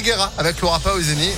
Guerra avec Laura Pausini.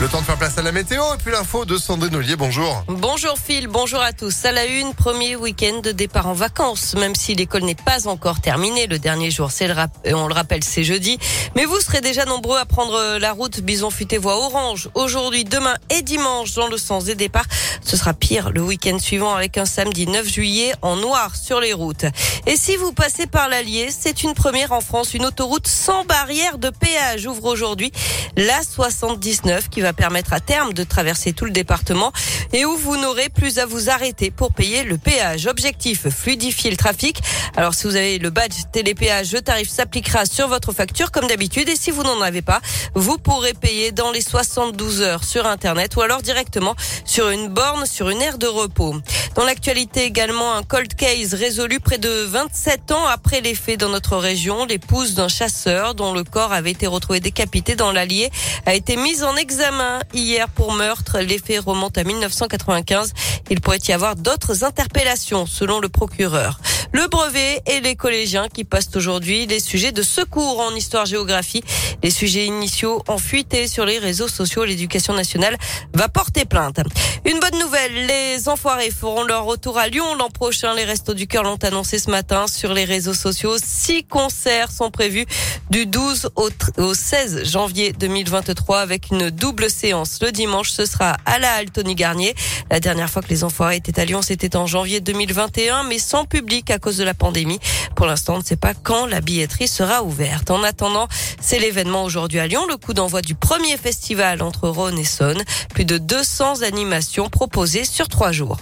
Le temps de faire place à la météo et puis l'info de Sandrine Ollier. Bonjour. Bonjour Phil, bonjour à tous. À la une, premier week-end de départ en vacances. Même si l'école n'est pas encore terminée, le dernier jour, c'est le on le rappelle, c'est jeudi. Mais vous serez déjà nombreux à prendre la route Bison Futé voie orange. Aujourd'hui, demain et dimanche dans le sens des départs. Ce sera pire le week-end suivant avec un samedi 9 juillet en noir sur les routes. Et si vous passez par l'Allier, c'est une première en France. Une autoroute sans barrière de péage ouvre aujourd'hui la 79 qui va permettre à terme de traverser tout le département et où vous n'aurez plus à vous arrêter pour payer le péage. Objectif, fluidifier le trafic. Alors si vous avez le badge télépéage, le tarif s'appliquera sur votre facture comme d'habitude et si vous n'en avez pas, vous pourrez payer dans les 72 heures sur Internet ou alors directement sur une borne sur une aire de repos. Dans l'actualité également, un cold case résolu près de 27 ans après les faits dans notre région. L'épouse d'un chasseur dont le corps avait été retrouvé décapité dans l'Allier a été mise en examen hier pour meurtre. Les faits remontent à 1995. Il pourrait y avoir d'autres interpellations selon le procureur. Le brevet et les collégiens qui passent aujourd'hui les sujets de secours en histoire-géographie. Les sujets initiaux ont fuité sur les réseaux sociaux. L'éducation nationale va porter plainte. Une bonne nouvelle, les enfoirés feront leur retour à Lyon l'an prochain. Les Restos du Cœur l'ont annoncé ce matin sur les réseaux sociaux. Six concerts sont prévus du 12 au 16 janvier 2023 avec une double séance. Le dimanche, ce sera à la Halle Garnier. La dernière fois que les enfoirés étaient à Lyon, c'était en janvier 2021, mais sans public cause de la pandémie. Pour l'instant, on ne sait pas quand la billetterie sera ouverte. En attendant, c'est l'événement aujourd'hui à Lyon, le coup d'envoi du premier festival entre Rhône et Saône. Plus de 200 animations proposées sur trois jours.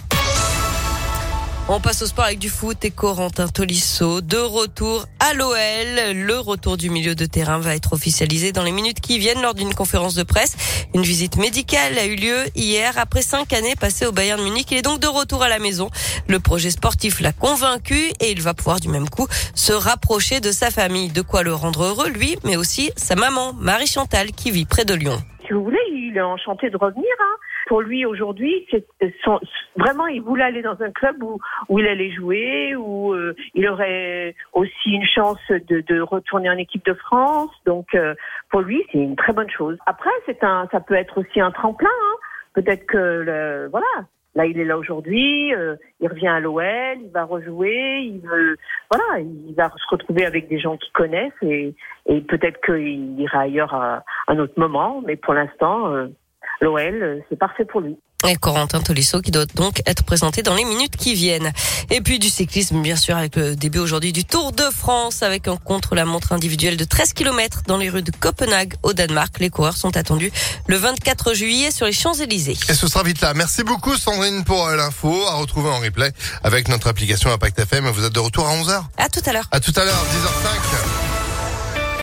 On passe au sport avec du foot et Corentin Tolisso de retour à l'OL. Le retour du milieu de terrain va être officialisé dans les minutes qui viennent lors d'une conférence de presse. Une visite médicale a eu lieu hier après cinq années passées au Bayern Munich. Il est donc de retour à la maison. Le projet sportif l'a convaincu et il va pouvoir du même coup se rapprocher de sa famille. De quoi le rendre heureux, lui, mais aussi sa maman, Marie Chantal, qui vit près de Lyon. Si vous voulez, il est enchanté de revenir. Hein pour lui aujourd'hui, c'est vraiment il voulait aller dans un club où, où il allait jouer, où euh, il aurait aussi une chance de, de, retourner en équipe de France. Donc euh, pour lui, c'est une très bonne chose. Après, c'est un, ça peut être aussi un tremplin. Hein. Peut-être que le, voilà, Là, il est là aujourd'hui, euh, il revient à l'OL, il va rejouer, il veut, voilà, il va se retrouver avec des gens qu'il connaissent et, et peut-être qu'il ira ailleurs à un autre moment, mais pour l'instant, l'OL, c'est parfait pour lui. Et Corentin Tolisso qui doit donc être présenté dans les minutes qui viennent. Et puis du cyclisme, bien sûr, avec le début aujourd'hui du Tour de France, avec un contre-la-montre individuel de 13 km dans les rues de Copenhague au Danemark. Les coureurs sont attendus le 24 juillet sur les Champs-Élysées. Et ce sera vite là. Merci beaucoup Sandrine pour euh, l'info à retrouver en replay avec notre application Impact FM. Vous êtes de retour à 11h À tout à l'heure. À tout à l'heure, 10h05.